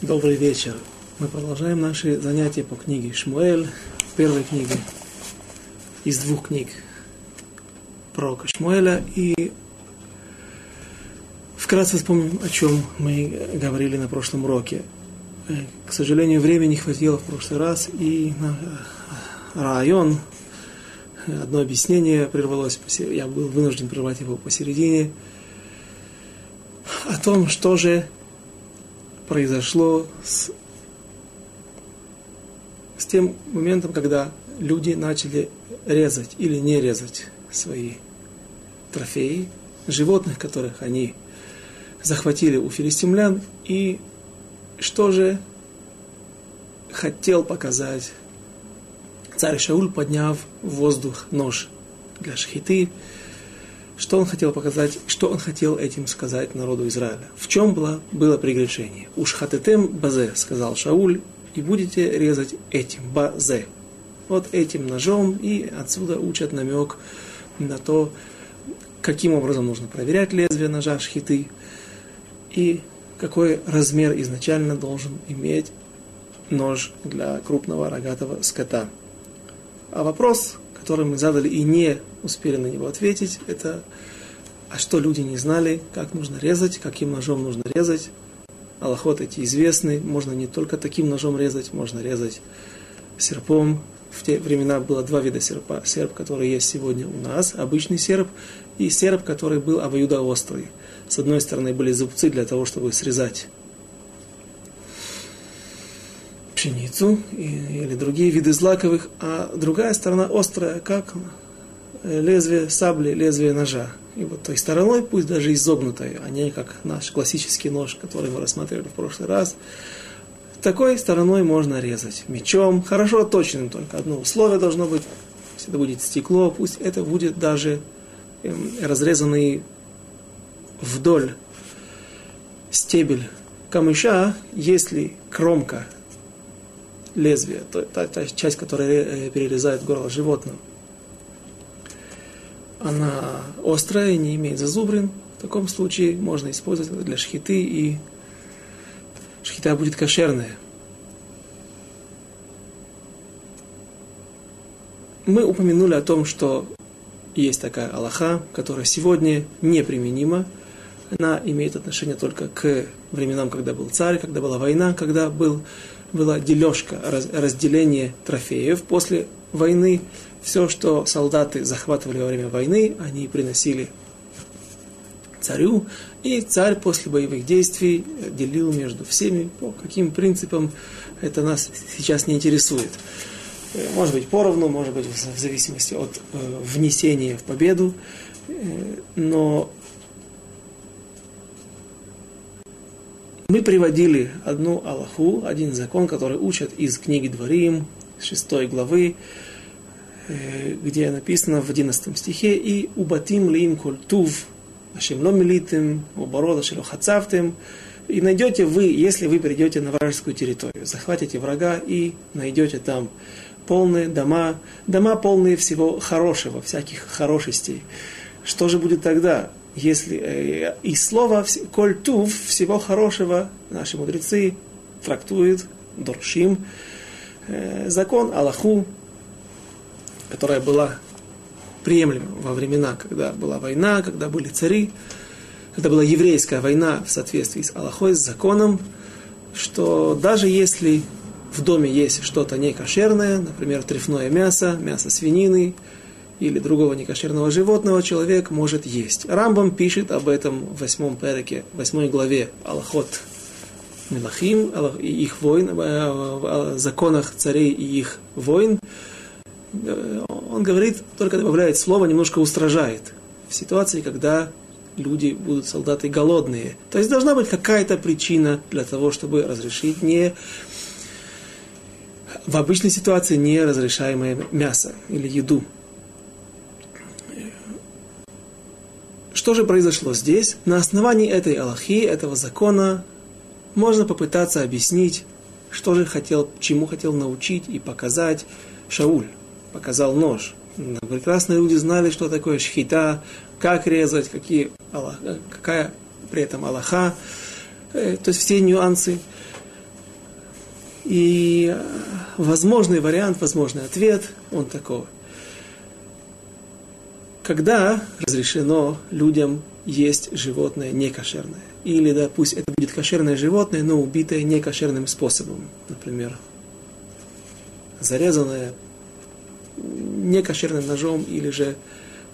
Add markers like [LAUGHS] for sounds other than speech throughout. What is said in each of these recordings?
Добрый вечер. Мы продолжаем наши занятия по книге Шмуэль, первой книге из двух книг пророка Шмуэля. И вкратце вспомним, о чем мы говорили на прошлом уроке. К сожалению, времени не хватило в прошлый раз, и э, район, одно объяснение прервалось, я был вынужден прервать его посередине, о том, что же произошло с, с тем моментом, когда люди начали резать или не резать свои трофеи, животных, которых они захватили у филистимлян, и что же хотел показать царь Шауль, подняв в воздух нож для шхиты, что он хотел показать, что он хотел этим сказать народу Израиля? В чем было, было прегрешение? Уж хатетем базе, сказал Шауль, и будете резать этим, базе. Вот этим ножом, и отсюда учат намек на то, каким образом нужно проверять лезвие ножа шхиты, и какой размер изначально должен иметь нож для крупного рогатого скота. А вопрос, который мы задали и не успели на него ответить, это а что люди не знали, как нужно резать, каким ножом нужно резать. Аллахот эти известны, можно не только таким ножом резать, можно резать серпом. В те времена было два вида серпа. Серп, который есть сегодня у нас, обычный серп, и серп, который был обоюдоострый. С одной стороны были зубцы для того, чтобы срезать пшеницу или другие виды злаковых, а другая сторона острая, как лезвие сабли, лезвие ножа. И вот той стороной, пусть даже изогнутой, а не как наш классический нож, который мы рассматривали в прошлый раз, такой стороной можно резать. Мечом, хорошо точным, только одно условие должно быть, если это будет стекло, пусть это будет даже эм, разрезанный вдоль стебель камыша, если кромка лезвие, то, та, та часть, которая э, перерезает горло животного, она острая, не имеет зазубрин, в таком случае можно использовать для шхиты, и шхита будет кошерная. Мы упомянули о том, что есть такая Аллаха, которая сегодня неприменима. Она имеет отношение только к временам, когда был царь, когда была война, когда был была дележка, разделение трофеев. После войны все, что солдаты захватывали во время войны, они приносили царю, и царь после боевых действий делил между всеми, по каким принципам это нас сейчас не интересует. Может быть поровну, может быть в зависимости от э, внесения в победу, э, но Мы приводили одну Аллаху, один закон, который учат из книги Дворим, 6 главы, э, где написано в 11 стихе «И убатим лим культув, ашем ло милитим, уборода шело хацавтим». И найдете вы, если вы придете на вражескую территорию, захватите врага и найдете там полные дома, дома полные всего хорошего, всяких хорошестей. Что же будет тогда? Если э, из слова «коль тув» всего хорошего наши мудрецы трактуют, доршим, э, закон Аллаху, которая была приемлема во времена, когда была война, когда были цари, когда была еврейская война в соответствии с Аллахой, с законом, что даже если в доме есть что-то некошерное, например, трефное мясо, мясо свинины, или другого некошерного животного человек может есть. Рамбам пишет об этом в восьмом переке, восьмой главе Аллахот Мелахим, и их войн, о законах царей и их войн. Он говорит, только добавляет слово, немножко устражает. В ситуации, когда люди будут солдаты голодные. То есть должна быть какая-то причина для того, чтобы разрешить не в обычной ситуации не разрешаемое мясо или еду. Что же произошло здесь? На основании этой Аллахи, этого закона, можно попытаться объяснить, что же хотел, чему хотел научить и показать Шауль. Показал нож. Прекрасные люди знали, что такое шхита, как резать, какие, какая при этом Аллаха, э, то есть все нюансы. И возможный вариант, возможный ответ, он такой. Когда разрешено людям есть животное некошерное? Или, да, пусть это будет кошерное животное, но убитое некошерным способом. Например, зарезанное некошерным ножом или же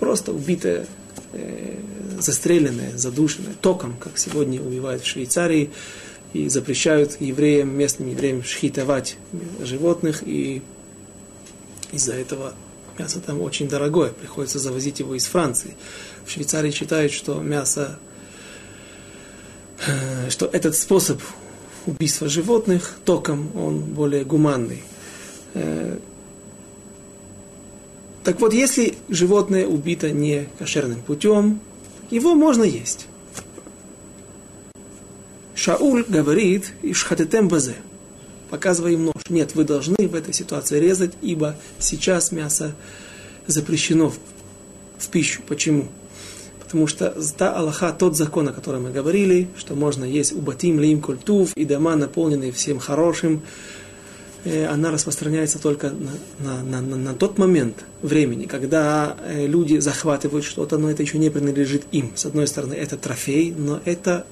просто убитое, э, застреленное, задушенное током, как сегодня убивают в Швейцарии, и запрещают евреям, местным евреям шхитовать животных, и из-за этого мясо там очень дорогое, приходится завозить его из Франции. В Швейцарии считают, что мясо, э, что этот способ убийства животных током, он более гуманный. Э, так вот, если животное убито не кошерным путем, его можно есть. Шауль говорит, ишхатетем базе, показывая им нож. Нет, вы должны в этой ситуации резать, ибо сейчас мясо запрещено в, пищу. Почему? Потому что та Аллаха, тот закон, о котором мы говорили, что можно есть убатим, лим, культув, и дома, наполненные всем хорошим, э, она распространяется только на, на, на, на тот момент времени, когда э, люди захватывают что-то, но это еще не принадлежит им. С одной стороны, это трофей, но это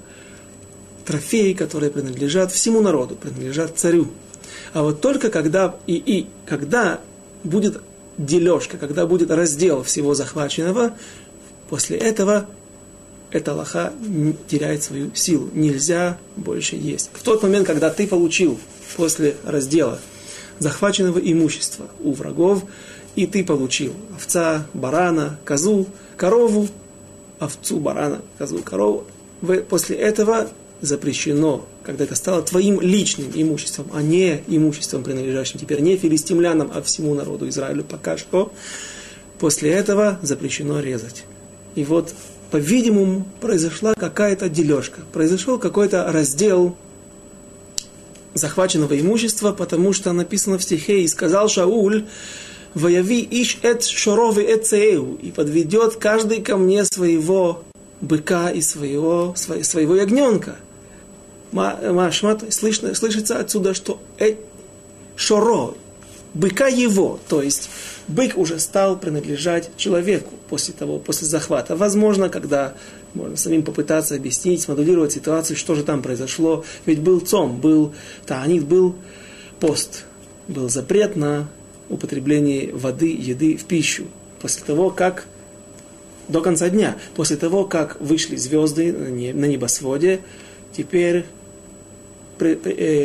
трофеи, которые принадлежат всему народу, принадлежат царю. А вот только когда и, и когда будет дележка, когда будет раздел всего захваченного, после этого эта лоха теряет свою силу. Нельзя больше есть. В тот момент, когда ты получил после раздела захваченного имущества у врагов, и ты получил овца, барана, козу, корову, овцу, барана, козу, корову, после этого запрещено, когда это стало твоим личным имуществом, а не имуществом, принадлежащим теперь не филистимлянам, а всему народу Израилю пока что, после этого запрещено резать. И вот, по-видимому, произошла какая-то дележка, произошел какой-то раздел захваченного имущества, потому что написано в стихе, и сказал Шауль, «Вояви иш эт шоровы эт и подведет каждый ко мне своего быка и своего, своего ягненка. Машмат, слышно, слышится отсюда, что э, шоро, быка его, то есть бык уже стал принадлежать человеку после того, после захвата. Возможно, когда можно самим попытаться объяснить, смоделировать ситуацию, что же там произошло. Ведь был цом, был таанит, был пост, был запрет на употребление воды, еды в пищу. После того, как до конца дня, после того, как вышли звезды на небосводе, теперь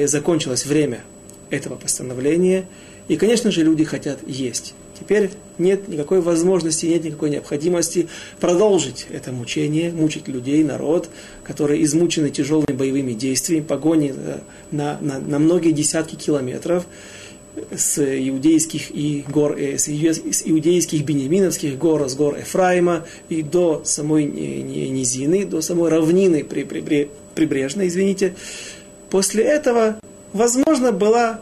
закончилось время этого постановления, и, конечно же, люди хотят есть. Теперь нет никакой возможности, нет никакой необходимости продолжить это мучение, мучить людей, народ, которые измучены тяжелыми боевыми действиями, погони э, на, на, на многие десятки километров с иудейских и гор, э, с иудейских бенеминовских гор, с гор Ефраима и до самой низины, до самой равнины при, при, при, прибрежной, извините, После этого, возможно, было,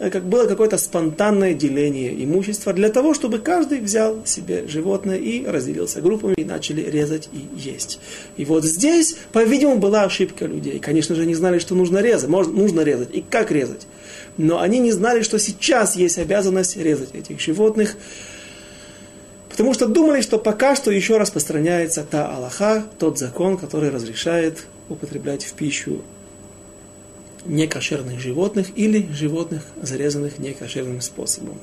э, как было какое-то спонтанное деление имущества для того, чтобы каждый взял себе животное и разделился группами и начали резать и есть. И вот здесь, по-видимому, была ошибка людей. Конечно же, не знали, что нужно резать, можно, нужно резать и как резать. Но они не знали, что сейчас есть обязанность резать этих животных, потому что думали, что пока что еще распространяется та Аллаха, тот закон, который разрешает употреблять в пищу некошерных животных или животных, зарезанных некошерным способом.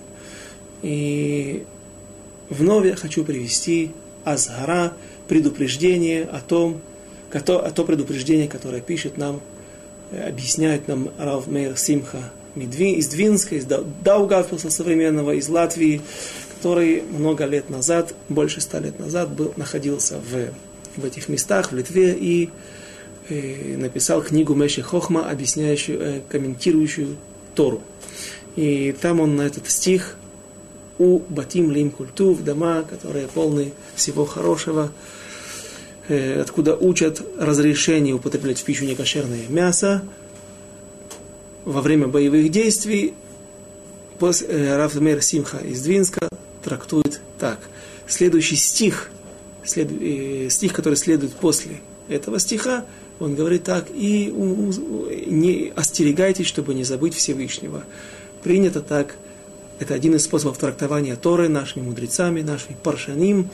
И вновь я хочу привести Азгара, предупреждение о том, о то предупреждение, которое пишет нам, э, объясняет нам Рав Мейр Симха из Двинска, из Даугавпилса современного, из Латвии, который много лет назад, больше ста лет назад, был, находился в, в этих местах, в Литве, и написал книгу Меши Хохма, объясняющую, э, комментирующую Тору. И там он на этот стих у Батим Лим Культу, в дома, которые полны всего хорошего, э, откуда учат разрешение употреблять в пищу некошерное мясо во время боевых действий. Э, Рафмер Симха из Двинска трактует так. Следующий стих, след, э, стих, который следует после этого стиха, он говорит так, и не остерегайтесь, чтобы не забыть Всевышнего. Принято так, это один из способов трактования Торы нашими мудрецами, нашими паршаним.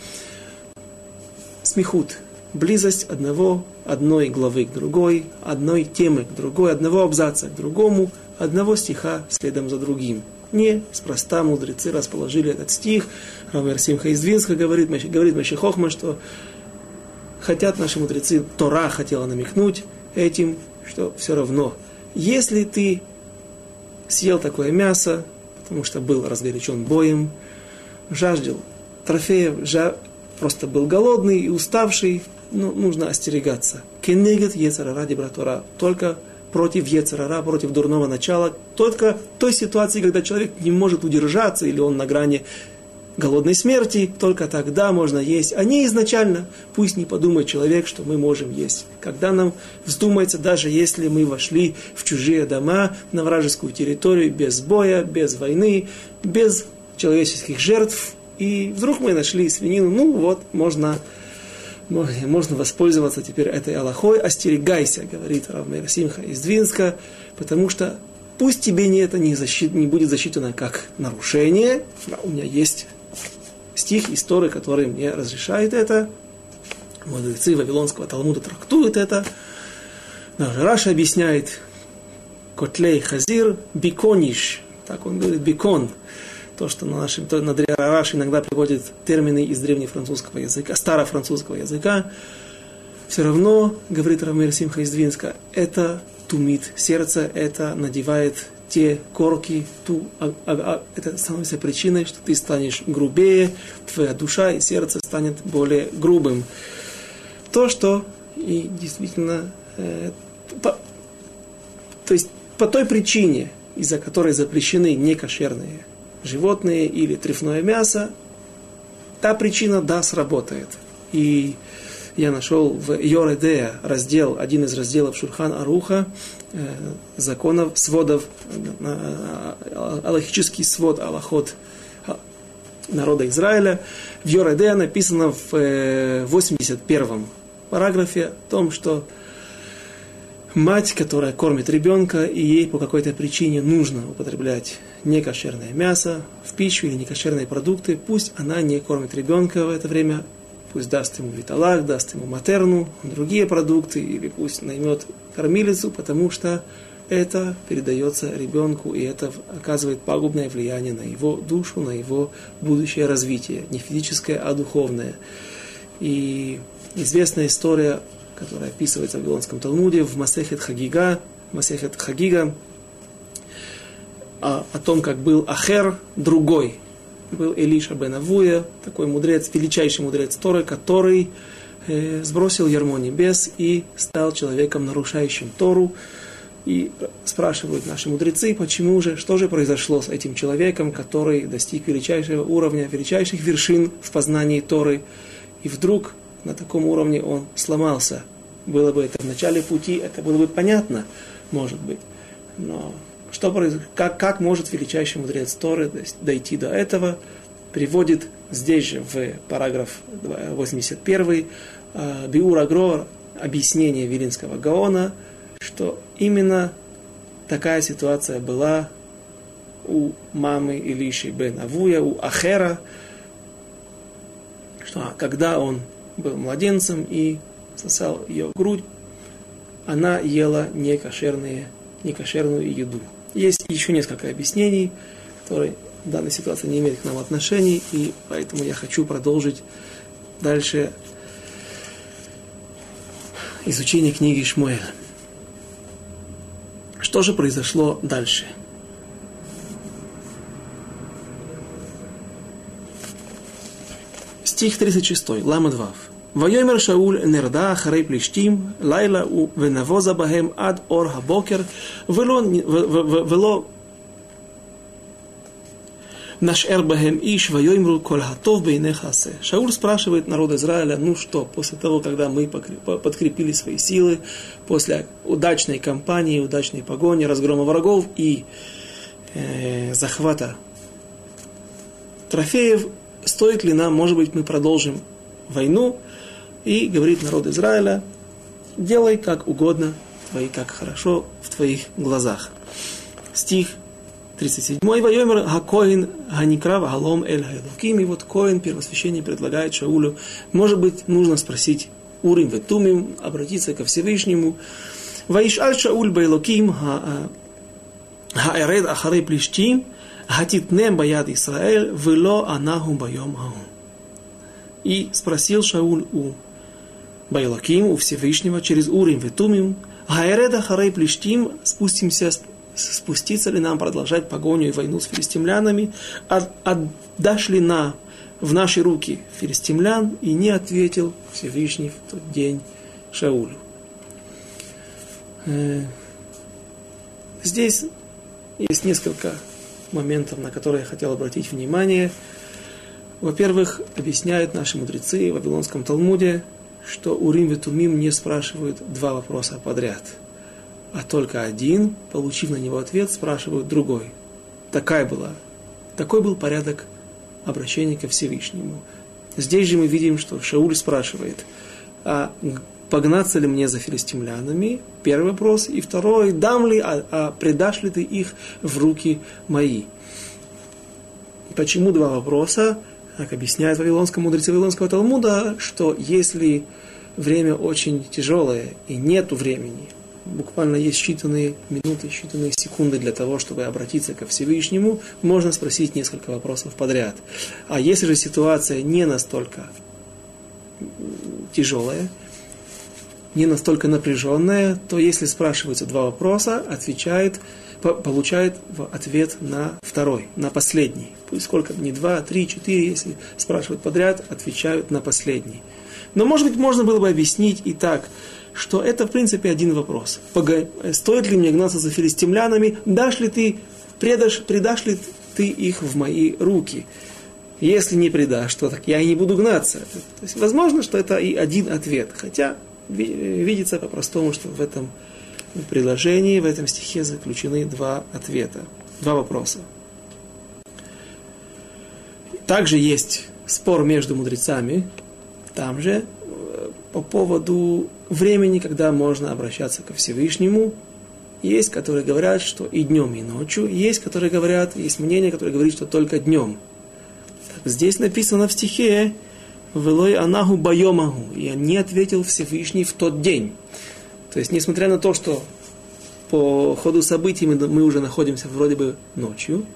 Смехут, близость одного, одной главы к другой, одной темы к другой, одного абзаца к другому, одного стиха следом за другим. Не спроста мудрецы расположили этот стих. Рамер Симха из Двинска говорит, говорит Машихохма, что хотят наши мудрецы, Тора хотела намекнуть этим, что все равно, если ты съел такое мясо, потому что был разгорячен боем, жаждал трофеев, жа... просто был голодный и уставший, ну, нужно остерегаться. Кенегет Ецара ради братура. Только против Ецарара, против дурного начала, только той ситуации, когда человек не может удержаться, или он на грани голодной смерти, только тогда можно есть. А не изначально, пусть не подумает человек, что мы можем есть. Когда нам вздумается, даже если мы вошли в чужие дома, на вражескую территорию, без боя, без войны, без человеческих жертв, и вдруг мы нашли свинину, ну вот, можно можно воспользоваться теперь этой Аллахой. Остерегайся, говорит Равмейр Симха из Двинска, потому что пусть тебе не это не, защит, не будет засчитано как нарушение. У меня есть стих истории, который мне разрешает это. Мудрецы Вавилонского Талмуда трактуют это. Даже Раша объясняет Котлей Хазир Бикониш. Так он говорит, бикон то, что на нашем, то, на Рараш иногда приводит термины из древнефранцузского языка, старофранцузского языка, все равно, говорит Рамир Симха из Двинска, это тумит сердце, это надевает те корки, ту, а, а, а, это становится причиной, что ты станешь грубее, твоя душа и сердце станет более грубым. То, что и действительно, э, по, то есть по той причине, из-за которой запрещены некошерные животные или трефное мясо, та причина, да, сработает. И я нашел в Йоредея раздел, один из разделов Шурхан Аруха, законов, сводов, э, аллахический свод Аллахот народа Израиля. В Йоредея написано в 81 э, параграфе о том, что мать, которая кормит ребенка, и ей по какой-то причине нужно употреблять некошерное мясо в пищу или некошерные продукты, пусть она не кормит ребенка в это время, пусть даст ему виталак, даст ему матерну, другие продукты, или пусть наймет кормилицу, потому что это передается ребенку, и это оказывает пагубное влияние на его душу, на его будущее развитие, не физическое, а духовное. И известная история которая описывается в Вавилонском Талмуде, в Масехет Хагига, Масехет Хагига, о, о том, как был Ахер, другой. Был Элиша бен Авуя, такой мудрец, величайший мудрец Торы, который э, сбросил ярмо небес и стал человеком, нарушающим Тору. И спрашивают наши мудрецы, почему же, что же произошло с этим человеком, который достиг величайшего уровня, величайших вершин в познании Торы. И вдруг на таком уровне он сломался. Было бы это в начале пути, это было бы понятно, может быть. Но что как, как может величайший мудрец Торы дойти до этого, приводит здесь же в параграф 81 э, Биур Агро объяснение Вилинского Гаона, что именно такая ситуация была у мамы Илиши бен Авуя, у Ахера, что когда он был младенцем и сосал ее грудь, она ела некошерные, некошерную еду. Есть еще несколько объяснений, которые в данной ситуации не имеют к нам отношений, и поэтому я хочу продолжить дальше изучение книги Шмуэля. Что же произошло дальше? Стих 36, Лама 2. ויאמר שאול נרדה אחרי פלישתים לילה ונבוזה בהם עד אור הבוקר ולא, ולא нашер бахем иш, вайомру коль готов бейнех асе. Шауль спрашивает народ Израиля, ну что, после того, когда мы подкрепили свои силы, после удачной кампании, удачной погони, разгрома врагов и э, захвата трофеев, стоит ли нам, может быть, мы продолжим войну, и говорит народ Израиля, делай как угодно, твои, как хорошо в твоих глазах. Стих 37. Вайомер Хакоин Ганикрав Галом Эль Хайлуким. И вот Коин, первосвященник, предлагает Шаулю, может быть, нужно спросить Урим Ветумим, обратиться ко Всевышнему. Ваишаль Шауль Байлоким Хаэред Ахары Плештим, Хатитнем Баяд Исраэль, Вело Анаху Байом Хаун. И спросил Шауль у Байлоким, у Всевышнего, через Урим Ветумим, Хаэред Ахары Плештим, спустимся спуститься ли нам продолжать погоню и войну с филистимлянами, отдашь ли на, в наши руки филистимлян, и не ответил Всевышний в тот день Шаулю. Э, здесь есть несколько моментов, на которые я хотел обратить внимание. Во-первых, объясняют наши мудрецы в Вавилонском Талмуде, что Урим и Тумим не спрашивают два вопроса подряд – а только один, получив на него ответ, спрашивают другой. Такая была, такой был порядок обращения ко Всевышнему. Здесь же мы видим, что Шауль спрашивает, а погнаться ли мне за филистимлянами? Первый вопрос. И второй, дам ли, а, а предашь ли ты их в руки мои? Почему два вопроса? Как объясняет Вавилонскому мудрецы Вавилонского Талмуда, что если время очень тяжелое и нету времени, буквально есть считанные минуты, считанные секунды для того, чтобы обратиться ко Всевышнему, можно спросить несколько вопросов подряд. А если же ситуация не настолько тяжелая, не настолько напряженная, то если спрашиваются два вопроса, отвечает, получает ответ на второй, на последний. Пусть сколько, не два, три, четыре, если спрашивают подряд, отвечают на последний. Но, может быть, можно было бы объяснить и так – что это, в принципе, один вопрос. Стоит ли мне гнаться за филистимлянами? Дашь ли ты, предашь, предашь ли ты их в мои руки? Если не предашь, то так я и не буду гнаться. То есть, возможно, что это и один ответ. Хотя видится по-простому, что в этом предложении, в этом стихе заключены два ответа, два вопроса. Также есть спор между мудрецами, там же, по поводу времени, когда можно обращаться ко Всевышнему. Есть, которые говорят, что и днем, и ночью. Есть, которые говорят, есть мнение, которое говорит, что только днем. Так, здесь написано в стихе «Велой анаху байомаху» «И не ответил Всевышний в тот день». То есть, несмотря на то, что по ходу событий мы, мы уже находимся вроде бы ночью,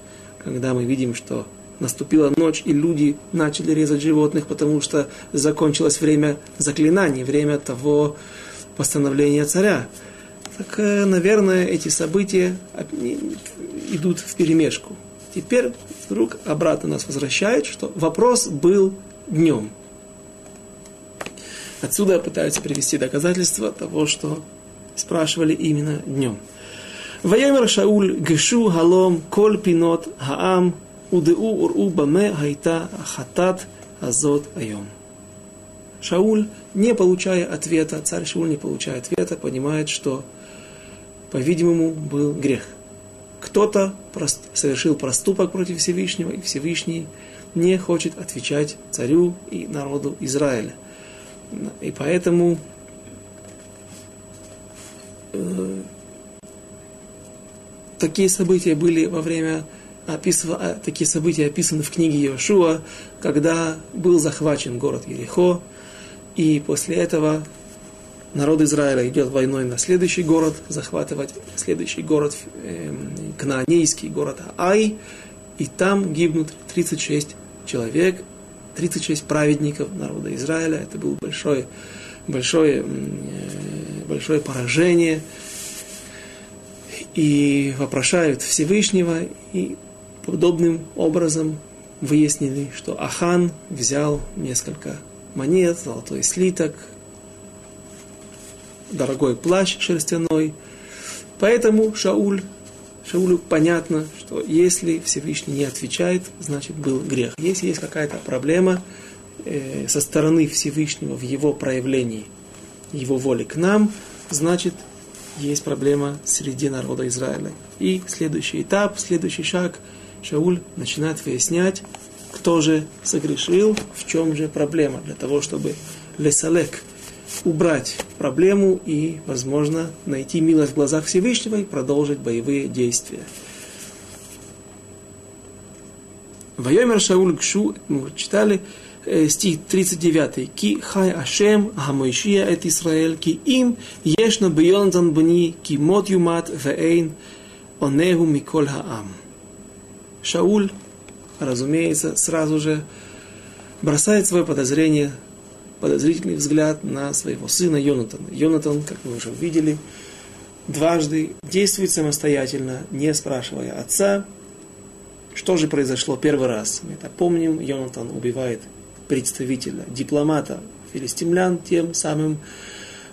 когда мы видим, что наступила ночь, и люди начали резать животных, потому что закончилось время заклинаний, время того постановления царя. Так, э, наверное, эти события идут в перемешку. Теперь вдруг обратно нас возвращает, что вопрос был днем. Отсюда пытаются привести доказательства того, что спрашивали именно днем. Ваемер Шауль Гешу Халом Коль Пинот Хаам Удеу уру баме гайта хатат азот айом. Шауль, не получая ответа, царь Шауль, не получая ответа, понимает, что, по-видимому, был грех. Кто-то совершил проступок против Всевышнего, и Всевышний не хочет отвечать царю и народу Израиля. И поэтому э, такие события были во время описыв... А, такие события описаны в книге Иошуа, когда был захвачен город Ерехо, и после этого народ Израиля идет войной на следующий город, захватывать следующий город, э, кнаанейский город Ай, и там гибнут 36 человек, 36 праведников народа Израиля. Это было большое, большое, э, большое поражение. И вопрошают Всевышнего, и подобным образом выяснили, что Ахан взял несколько монет, золотой слиток, дорогой плащ шерстяной. Поэтому Шауль, Шаулю понятно, что если Всевышний не отвечает, значит был грех. Если есть какая-то проблема э, со стороны Всевышнего в его проявлении его воли к нам, значит есть проблема среди народа Израиля. И следующий этап, следующий шаг – Шауль начинает выяснять, кто же согрешил, в чем же проблема, для того, чтобы лесалек, убрать проблему и, возможно, найти милость в глазах Всевышнего и продолжить боевые действия. Вайомер Шауль Кшу, мы читали, э, стих 39. Ки хай Ашем Хамойшия эт Исраэль, ки им ешно бьонзан бни, ки мот юмат вейн онегу миколь хаам. Шауль, разумеется, сразу же бросает свое подозрение, подозрительный взгляд на своего сына Йонатана. Йонатан, как мы уже увидели, дважды действует самостоятельно, не спрашивая отца, что же произошло первый раз? Мы это помним, Йонатан убивает представителя, дипломата филистимлян, тем самым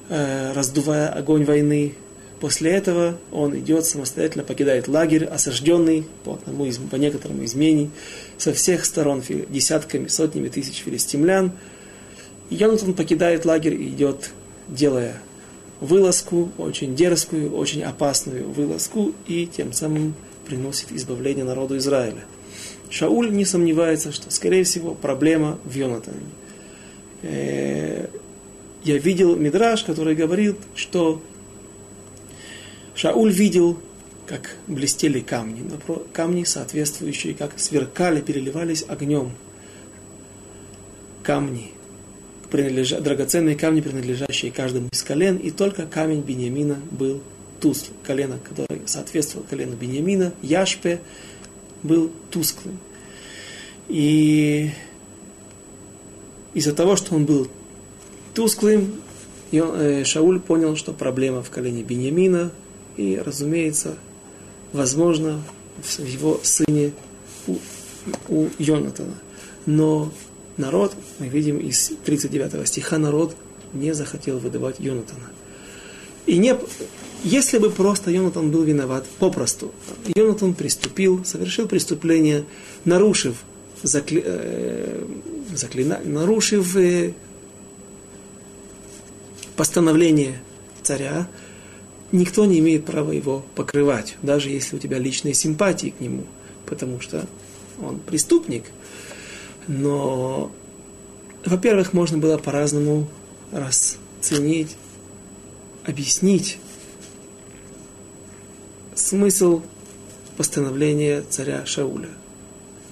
э, раздувая огонь войны. После этого он идет самостоятельно, покидает лагерь, осажденный по, одному из, по некоторым изменений со всех сторон десятками, сотнями тысяч филистимлян. И Йонатан покидает лагерь и идет, делая вылазку, очень дерзкую, очень опасную вылазку, и тем самым приносит избавление народу Израиля. Шауль не сомневается, что, скорее всего, проблема в Йонатане. Э, я видел Мидраш, который говорит, что Шауль видел, как блестели камни, камни соответствующие, как сверкали, переливались огнем. Камни, принадлежа, драгоценные камни, принадлежащие каждому из колен, и только камень Бениамина был тусклый. Колено, которое соответствовало колену Бениамина, Яшпе, был тусклым. И из-за того, что он был тусклым, э, Шауль понял, что проблема в колене Бениамина, и, разумеется, возможно, в его сыне у, у Йонатана. Но народ, мы видим из 39 стиха, народ не захотел выдавать Йонатана. И не, если бы просто Йонатан был виноват, попросту, Йонатан приступил, совершил преступление, нарушив, закли, э, заклина, нарушив э, постановление царя, никто не имеет права его покрывать, даже если у тебя личные симпатии к нему, потому что он преступник. Но, во-первых, можно было по-разному расценить, объяснить смысл постановления царя Шауля.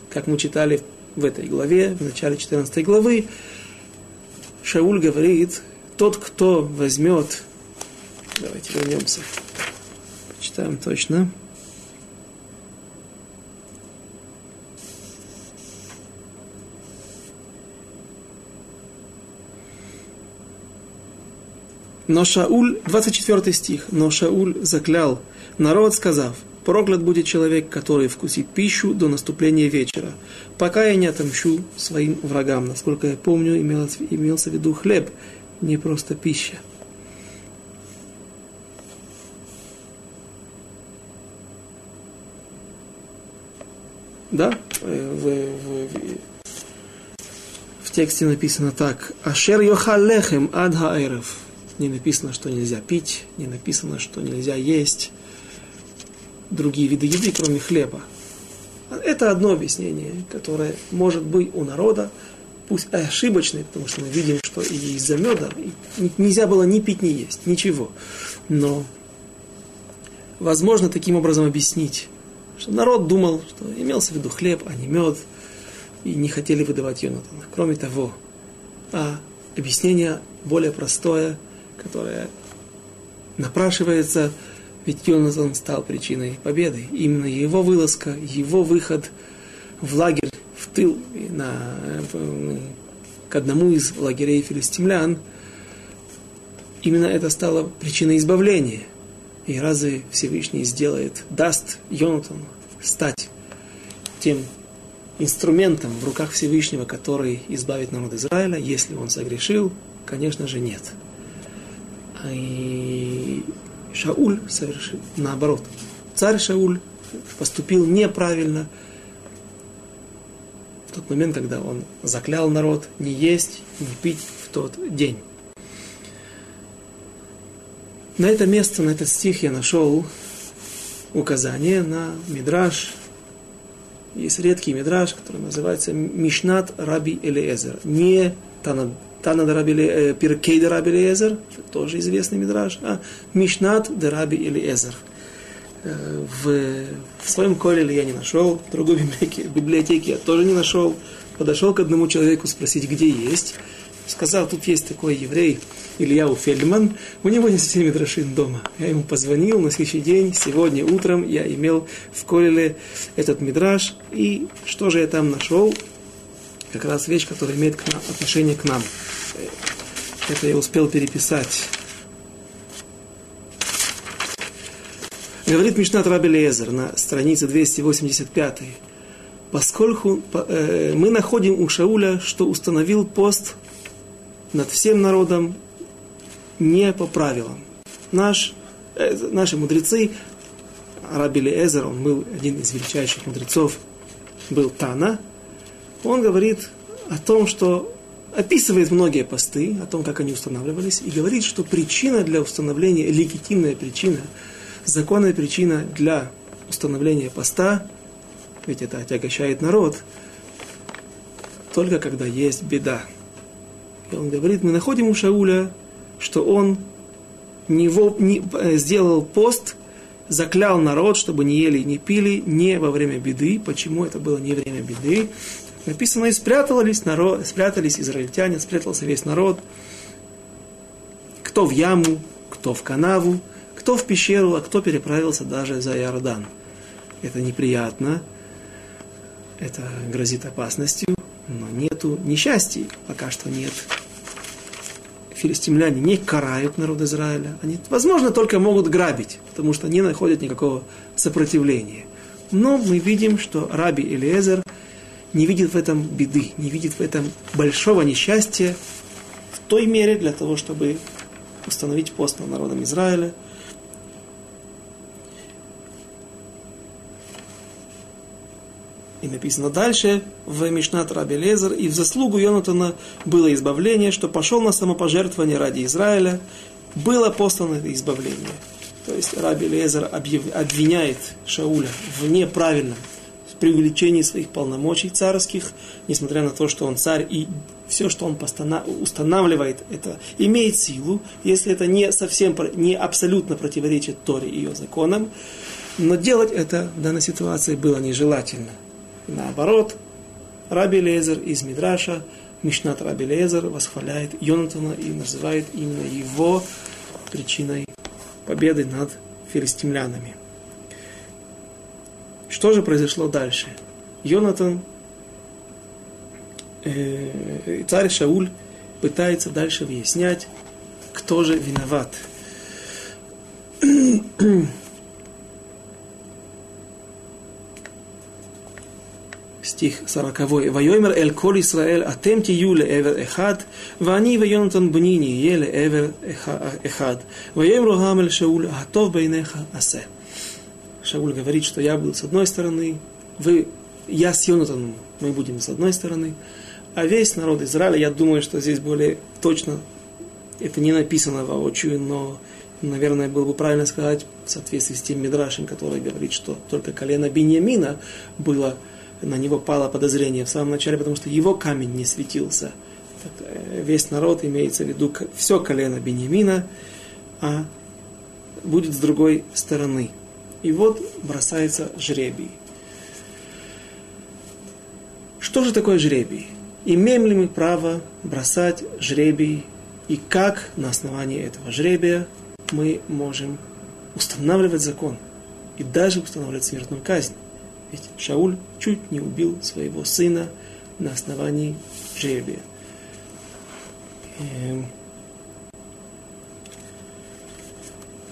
Как мы читали в этой главе, в начале 14 главы, Шауль говорит, тот, кто возьмет, давайте вернемся, почитаем точно, Но Шауль, 24 стих, но Шауль заклял народ, сказав, проклят будет человек, который вкусит пищу до наступления вечера, пока я не отомщу своим врагам. Насколько я помню, имелось, имелся в виду хлеб, не просто пища. Да, в, в, в, в тексте написано так. Ашер йохалехем ад хаэрев не написано, что нельзя пить, не написано, что нельзя есть другие виды еды, кроме хлеба. Это одно объяснение, которое может быть у народа, пусть ошибочное, потому что мы видим, что и из-за меда нельзя было ни пить, ни есть, ничего. Но возможно таким образом объяснить, что народ думал, что имелся в виду хлеб, а не мед, и не хотели выдавать Йонатана. Кроме того, а объяснение более простое, которая напрашивается, ведь Йонатан стал причиной победы. Именно его вылазка, его выход в лагерь, в тыл, на, к одному из лагерей филистимлян, именно это стало причиной избавления. И разве Всевышний сделает, даст Йонатану стать тем инструментом в руках Всевышнего, который избавит народ Израиля, если он согрешил? Конечно же, нет. И Шауль совершил наоборот. Царь Шауль поступил неправильно в тот момент, когда он заклял народ не есть, не пить в тот день. На это место, на этот стих я нашел указание на Мидраш. Есть редкий Мидраш, который называется Мишнат Раби Элиезер. Не Танат, Тана Дараби э, Дараби Элиезер, тоже известный мидраж, а Мишнат Дараби Элиезер. Э, в, в своем колеле я не нашел, в другой библиотеке, библиотеке я тоже не нашел. Подошел к одному человеку спросить, где есть. Сказал, тут есть такой еврей, Ильяу Фельдман, у него есть 7 мидрашин дома. Я ему позвонил на следующий день, сегодня утром я имел в Колеле этот мидраж, и что же я там нашел? Как раз вещь, которая имеет к нам, отношение к нам. Это я успел переписать. Говорит Мишнат Раби Лезер на странице 285. Поскольку э, мы находим у Шауля, что установил пост над всем народом не по правилам. Наш, э, наши мудрецы, Раби Лезер, он был один из величайших мудрецов, был Тана, он говорит о том, что описывает многие посты, о том, как они устанавливались, и говорит, что причина для установления, легитимная причина, законная причина для установления поста, ведь это отягощает народ, только когда есть беда. И он говорит, мы находим у Шауля, что он не, во, не э, сделал пост, заклял народ, чтобы не ели и не пили не во время беды. Почему это было не время беды? Написано, и спрятались, народ, спрятались израильтяне, спрятался весь народ. Кто в яму, кто в канаву, кто в пещеру, а кто переправился даже за Иордан. Это неприятно, это грозит опасностью, но нету несчастья, пока что нет. Филистимляне не карают народ Израиля, они, возможно, только могут грабить, потому что не находят никакого сопротивления. Но мы видим, что Раби Элиезер – не видит в этом беды, не видит в этом большого несчастья в той мере для того, чтобы установить пост над народом Израиля. И написано дальше в Мишнат Раби Лезер, и в заслугу Йонатана было избавление, что пошел на самопожертвование ради Израиля, было послано это избавление. То есть Раби Лезер обвиняет Шауля в неправильном при увеличении своих полномочий царских, несмотря на то, что он царь, и все, что он устанавливает, это имеет силу, если это не совсем, не абсолютно противоречит Торе и ее законам, но делать это в данной ситуации было нежелательно. Наоборот, Раби Лезер из Мидраша, Мишнат Раби Лезер восхваляет Йонатана и называет именно его причиной победы над филистимлянами. Что же произошло дальше? Йонатан, э, царь Шауль, пытается дальше выяснять, кто же виноват. Стих 40. «Вайомер эль кол Исраэль, атем тию леэвер эхад, вани вайонатан бни ние леэвер эхад, вайомру гамель шауль, атов бейнеха асе». Шауль говорит, что я был с одной стороны, вы, я с Йонатаном, мы будем с одной стороны, а весь народ Израиля, я думаю, что здесь более точно, это не написано воочию, но, наверное, было бы правильно сказать в соответствии с тем Мидрашем, который говорит, что только колено Беньямина было, на него пало подозрение в самом начале, потому что его камень не светился. Э, весь народ имеется в виду все колено Беньямина, а будет с другой стороны. И вот бросается жребий. Что же такое жребий? Имеем ли мы право бросать жребий? И как на основании этого жребия мы можем устанавливать закон? И даже устанавливать смертную казнь? Ведь Шауль чуть не убил своего сына на основании жребия. Эм.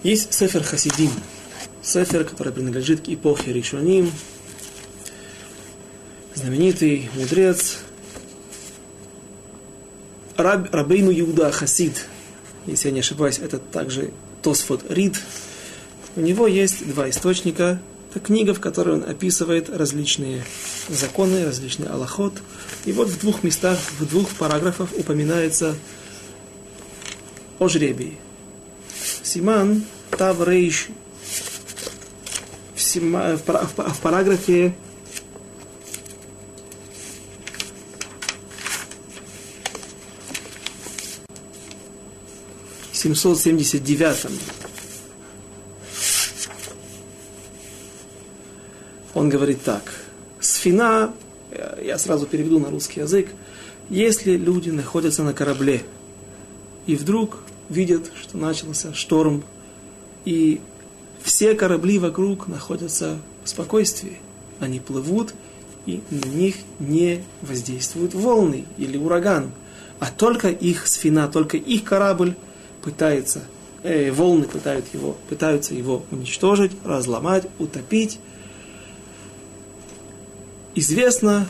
Есть Сефер Хасидим, Сефер, который принадлежит к эпохе Ришоним, знаменитый мудрец Раб, Рабейну Иуда Хасид, если я не ошибаюсь, это также Тосфот Рид. У него есть два источника. Книга, в которой он описывает различные законы, различные аллахот. И вот в двух местах, в двух параграфах упоминается о жребии. Симан Таврейш в, в, в параграфе 779 он говорит так. Сфина, я сразу переведу на русский язык, если люди находятся на корабле, и вдруг видят, что начался шторм, и все корабли вокруг находятся в спокойствии, они плывут, и на них не воздействуют волны или ураган, а только их сфина, только их корабль пытается, э, волны пытают его, пытаются его уничтожить, разломать, утопить. Известно,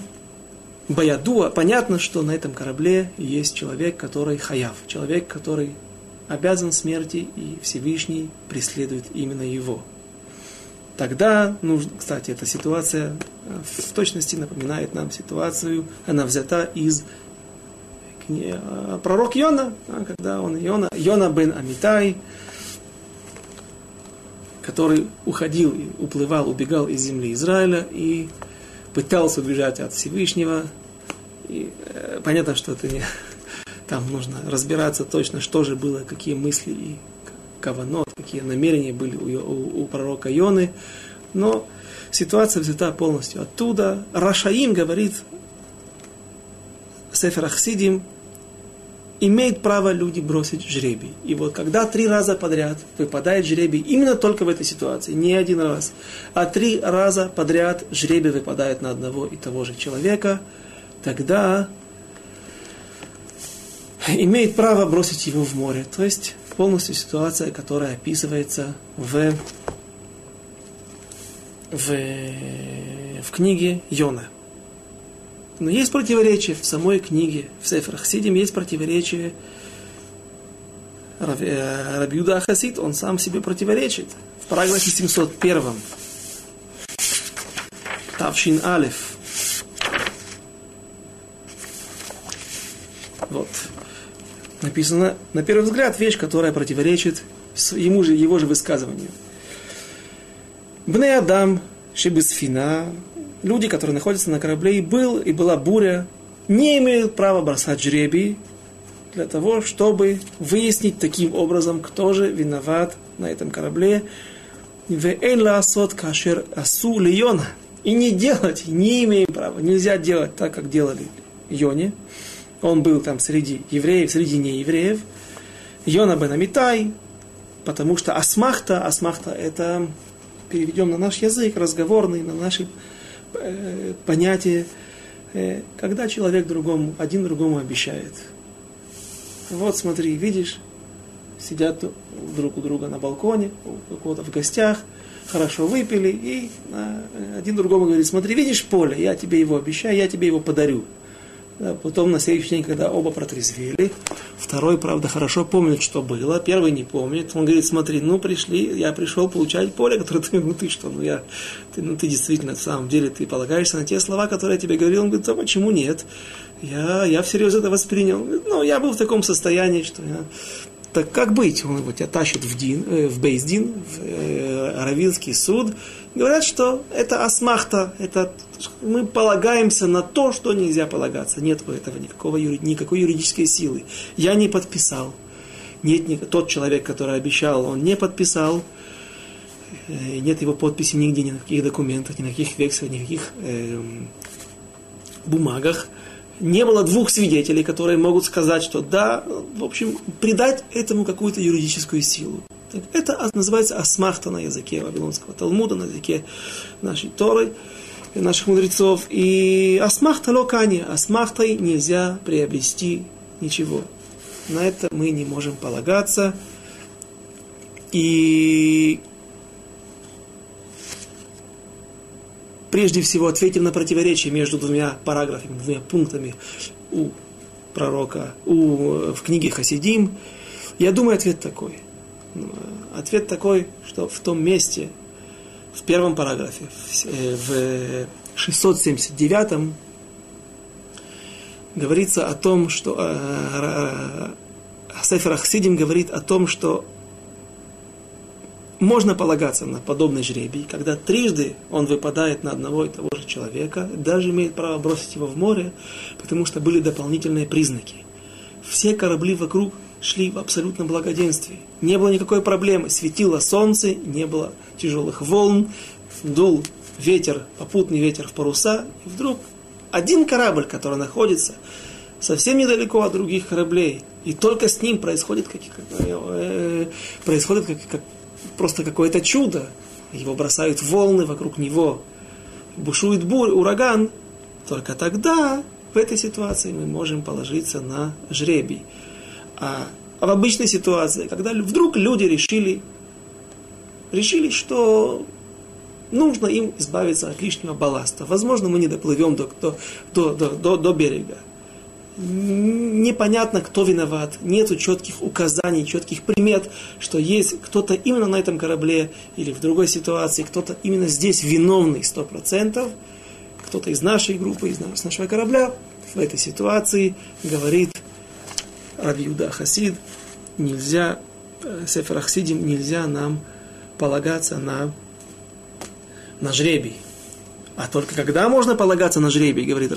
Баядуа, понятно, что на этом корабле есть человек, который хаяв, человек, который обязан смерти, и Всевышний преследует именно его. Тогда нужно, кстати, эта ситуация э, в точности напоминает нам ситуацию, она взята из э, пророк Йона, когда он Йона, Йона бен Амитай, который уходил, уплывал, убегал из земли Израиля и пытался убежать от Всевышнего. И э, понятно, что это не, там нужно разбираться точно, что же было, какие мысли и каванот, какие намерения были у, у, у пророка Йоны. Но ситуация взята полностью оттуда. Рашаим говорит, Сефер Ахсидим, имеет право люди бросить жребий. И вот когда три раза подряд выпадает жребий, именно только в этой ситуации, не один раз, а три раза подряд жребий выпадает на одного и того же человека, тогда имеет право бросить его в море. То есть полностью ситуация, которая описывается в, в, в книге Йона. Но есть противоречие в самой книге, в Сефрах Сидим есть противоречие. Э, Рабиуда Ахасид, он сам себе противоречит. В параграфе 701. Тавшин Алиф. Вот написано, на первый взгляд, вещь, которая противоречит ему же, его же высказыванию. Бне Адам, Шебесфина, люди, которые находятся на корабле, и был, и была буря, не имеют права бросать жребий для того, чтобы выяснить таким образом, кто же виноват на этом корабле. И не делать, не имеем права, нельзя делать так, как делали Йоне он был там среди евреев, среди неевреев. Йона бен Амитай, потому что асмахта, асмахта это, переведем на наш язык, разговорный, на наши э, понятия, э, когда человек другому, один другому обещает. Вот смотри, видишь, сидят друг у друга на балконе, у кого-то в гостях, хорошо выпили, и э, один другому говорит, смотри, видишь поле, я тебе его обещаю, я тебе его подарю. Потом на следующий день, когда оба протрезвели, второй, правда, хорошо помнит, что было, первый не помнит. Он говорит, смотри, ну пришли, я пришел получать поле, которое ты, ну ты что, ну я, ты, ну ты действительно, на самом деле, ты полагаешься на те слова, которые я тебе говорил. Он говорит, а почему нет? Я, я всерьез это воспринял. Ну, я был в таком состоянии, что я так как быть? Он его тебя тащит в, Дин, э, в Бейздин, в э, Равинский суд. Говорят, что это асмахта, это мы полагаемся на то, что нельзя полагаться. Нет у этого никакого, никакой юридической силы. Я не подписал. Нет, не, тот человек, который обещал, он не подписал. Э, нет его подписи нигде, ни на каких документах, ни на каких векселях, ни на каких э, бумагах не было двух свидетелей, которые могут сказать, что да, в общем, придать этому какую-то юридическую силу. Это называется асмахта на языке Вавилонского Талмуда, на языке нашей Торы, наших мудрецов. И асмахта локани, асмахтой нельзя приобрести ничего. На это мы не можем полагаться. И прежде всего ответим на противоречие между двумя параграфами, двумя пунктами у пророка, у, в книге Хасидим. Я думаю, ответ такой. Ответ такой, что в том месте, в первом параграфе, в 679 э, говорится о том, что э, Сефер Ахсидим говорит о том, что можно полагаться на подобный жребий, когда трижды он выпадает на одного и того же человека, даже имеет право бросить его в море, потому что были дополнительные признаки. Все корабли вокруг шли в абсолютном благоденствии. Не было никакой проблемы. Светило солнце, не было тяжелых волн, дул ветер, попутный ветер в паруса, и вдруг один корабль, который находится совсем недалеко от других кораблей, и только с ним происходит, как, как, э, происходит как, как, просто какое-то чудо. Его бросают волны вокруг него, бушует бурь, ураган. Только тогда в этой ситуации мы можем положиться на жребий. А, в обычной ситуации, когда вдруг люди решили, решили, что нужно им избавиться от лишнего балласта. Возможно, мы не доплывем до, до, до, до, до, берега. Непонятно, кто виноват, нет четких указаний, четких примет, что есть кто-то именно на этом корабле или в другой ситуации, кто-то именно здесь виновный сто процентов, кто-то из нашей группы, из нашего корабля в этой ситуации говорит Равиуда Хасид, нельзя, э, Сефер Хасидим, нельзя нам полагаться на на жребий. А только когда можно полагаться на жребий, говорит,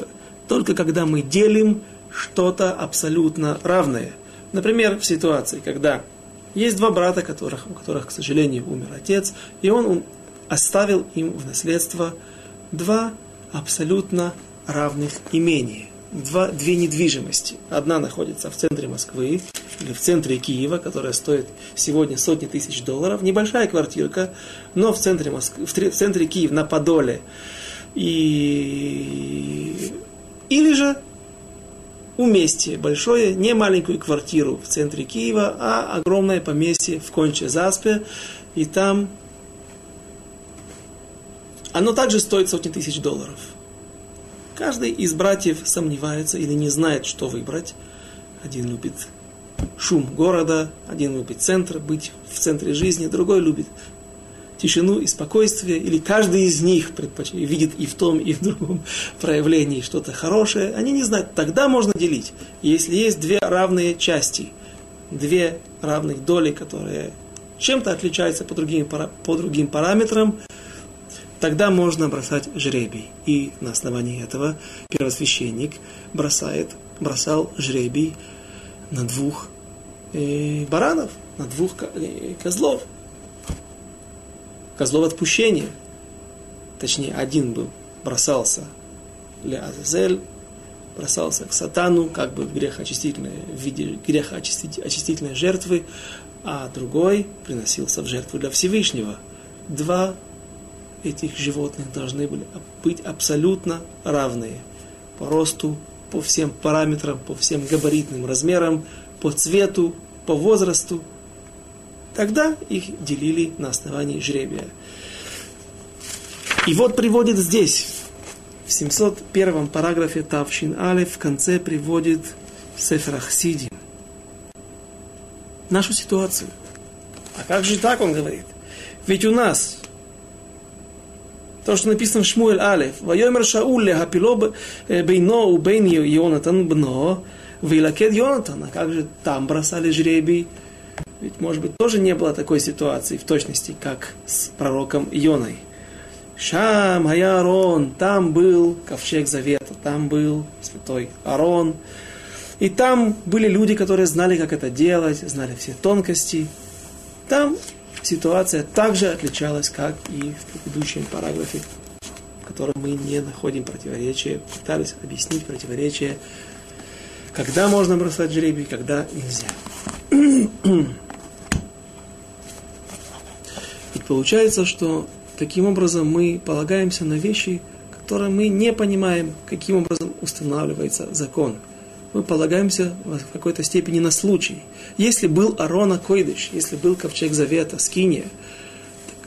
только когда мы делим что-то абсолютно равное. Например, в ситуации, когда есть два брата, которых, у которых, к сожалению, умер отец, и он оставил им в наследство два абсолютно равных имения два, две недвижимости. Одна находится в центре Москвы, или в центре Киева, которая стоит сегодня сотни тысяч долларов. Небольшая квартирка, но в центре, Москвы, в центре Киева, на Подоле. И... Или же уместье большое, не маленькую квартиру в центре Киева, а огромное поместье в Конче-Заспе. И там оно также стоит сотни тысяч долларов. Каждый из братьев сомневается или не знает, что выбрать. Один любит шум города, один любит центр, быть в центре жизни, другой любит тишину и спокойствие, или каждый из них предпоч... видит и в том, и в другом проявлении что-то хорошее, они не знают. Тогда можно делить. Если есть две равные части, две равных доли, которые чем-то отличаются по другим, по другим параметрам, тогда можно бросать жребий. И на основании этого первосвященник бросает, бросал жребий на двух э, баранов, на двух э, козлов. Козлов отпущения. Точнее, один был, бросался для Азазель, бросался к сатану, как бы в грехоочистительной, в виде грехоочистительной жертвы, а другой приносился в жертву для Всевышнего. Два этих животных должны были быть абсолютно равные по росту, по всем параметрам, по всем габаритным размерам, по цвету, по возрасту. Тогда их делили на основании жребия. И вот приводит здесь, в 701 параграфе Тавшин Алев, в конце приводит Сефер Сиди нашу ситуацию. А как же так, он говорит? Ведь у нас то, что написано в Шмуэль Алеф. Вайомер Шауль лехапило бейно у бейн Йонатан бно, вилакед Йонатан. А как же там бросали жребий? Ведь, может быть, тоже не было такой ситуации в точности, как с пророком Йоной. Шам, Хая Арон, там был ковчег завета, там был святой Арон. И там были люди, которые знали, как это делать, знали все тонкости. Там ситуация также отличалась, как и в предыдущем параграфе, в котором мы не находим противоречия, пытались объяснить противоречия, когда можно бросать жребий, когда нельзя. [CLEARS THROAT] Ведь получается, что таким образом мы полагаемся на вещи, которые мы не понимаем, каким образом устанавливается закон – мы полагаемся в какой-то степени на случай. Если был Арона Койдыш, если был Ковчег Завета, Скиния,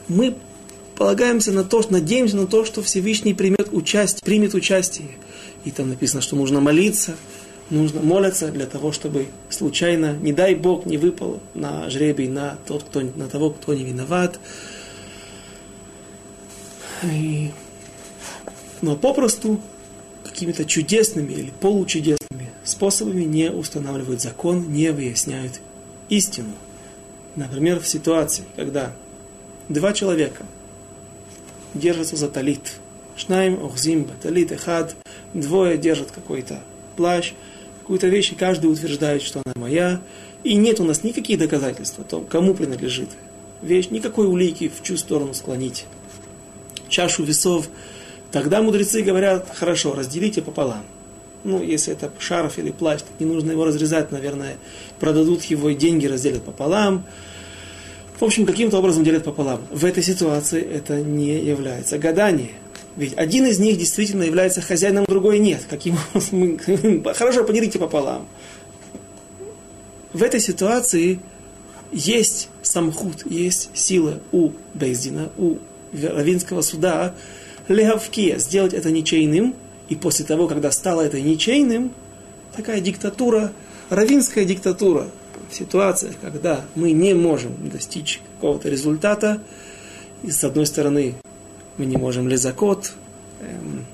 мы полагаемся на то, надеемся на то, что Всевышний примет участие, примет участие. И там написано, что нужно молиться, нужно молиться для того, чтобы случайно, не дай Бог, не выпал на жребий на, тот, кто, на того, кто не виноват. И... Но попросту какими-то чудесными или получудесными способами не устанавливают закон, не выясняют истину. Например, в ситуации, когда два человека держатся за талит, шнаим, охзим, талит, эхад, двое держат какой-то плащ, какую-то вещь, и каждый утверждает, что она моя, и нет у нас никаких доказательств о том, кому принадлежит вещь, никакой улики в чью сторону склонить. Чашу весов, тогда мудрецы говорят, хорошо, разделите пополам. Ну, если это шарф или плащ, не нужно его разрезать, наверное, продадут его и деньги разделят пополам. В общем, каким-то образом делят пополам. В этой ситуации это не является гаданием. Ведь один из них действительно является хозяином, другой нет. Каким [LAUGHS] Хорошо, поделите пополам. В этой ситуации есть самхут, есть сила у Бейздина, у Равинского суда, легавке, сделать это ничейным, и после того, когда стало это ничейным, такая диктатура, равинская диктатура, ситуация, когда мы не можем достичь какого-то результата, и с одной стороны мы не можем лезакот, эм,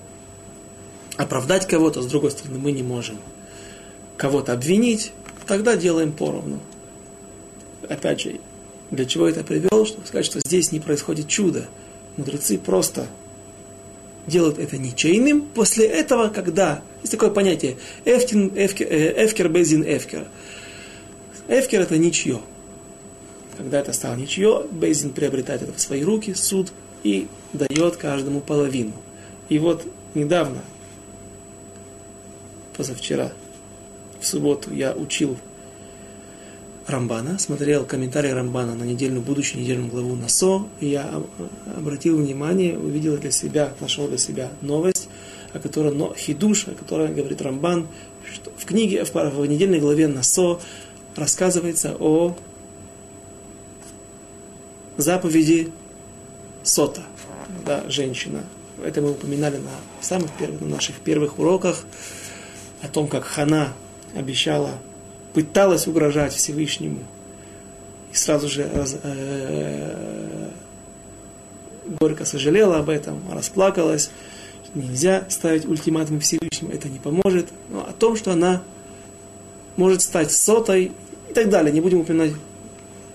оправдать кого-то, с другой стороны мы не можем кого-то обвинить, тогда делаем поровну. Опять же, для чего это привел? Чтобы сказать, что здесь не происходит чудо. Мудрецы просто делают это ничейным. После этого, когда... Есть такое понятие эфкер, э, эфкер безин эфкер. Эфкер это ничье. Когда это стало ничье, Безин приобретает это в свои руки, суд, и дает каждому половину. И вот недавно, позавчера, в субботу я учил Рамбана, смотрел комментарий Рамбана на недельную, будущую недельную главу Насо, и я обратил внимание, увидел для себя, нашел для себя новость, о которой, но хидуш, о которой говорит Рамбан, что в книге, в, в недельной главе Насо рассказывается о заповеди сота, да, женщина. Это мы упоминали на самых первых, на наших первых уроках о том, как Хана обещала, пыталась угрожать Всевышнему. И сразу же раз, э, горько сожалела об этом, расплакалась. Нельзя ставить ультиматум Всевышнему, это не поможет. Но о том, что она может стать сотой и так далее. Не будем упоминать